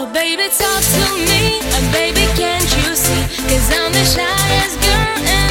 Oh baby talk to me, oh baby can't you see? Cause I'm the shyest girl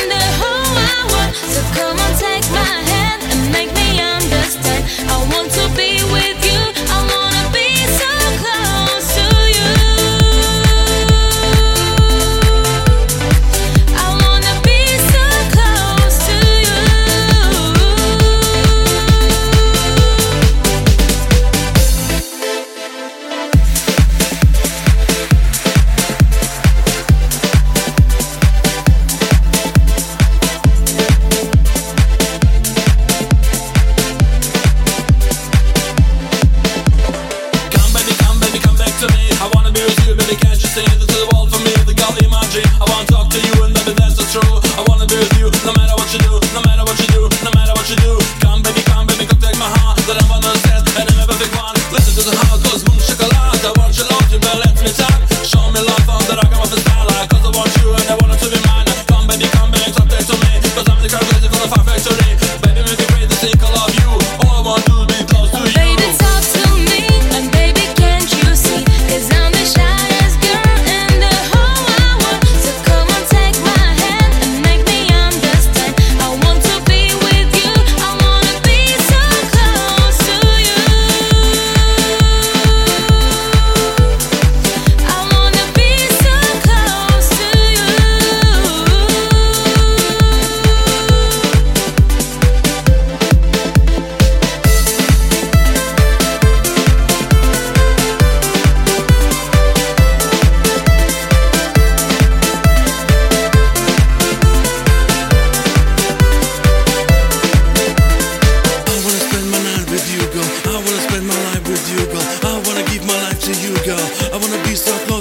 to you, girl. I wanna be so close.